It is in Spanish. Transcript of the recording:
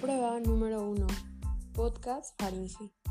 Prueba número 1. Podcast Faringe.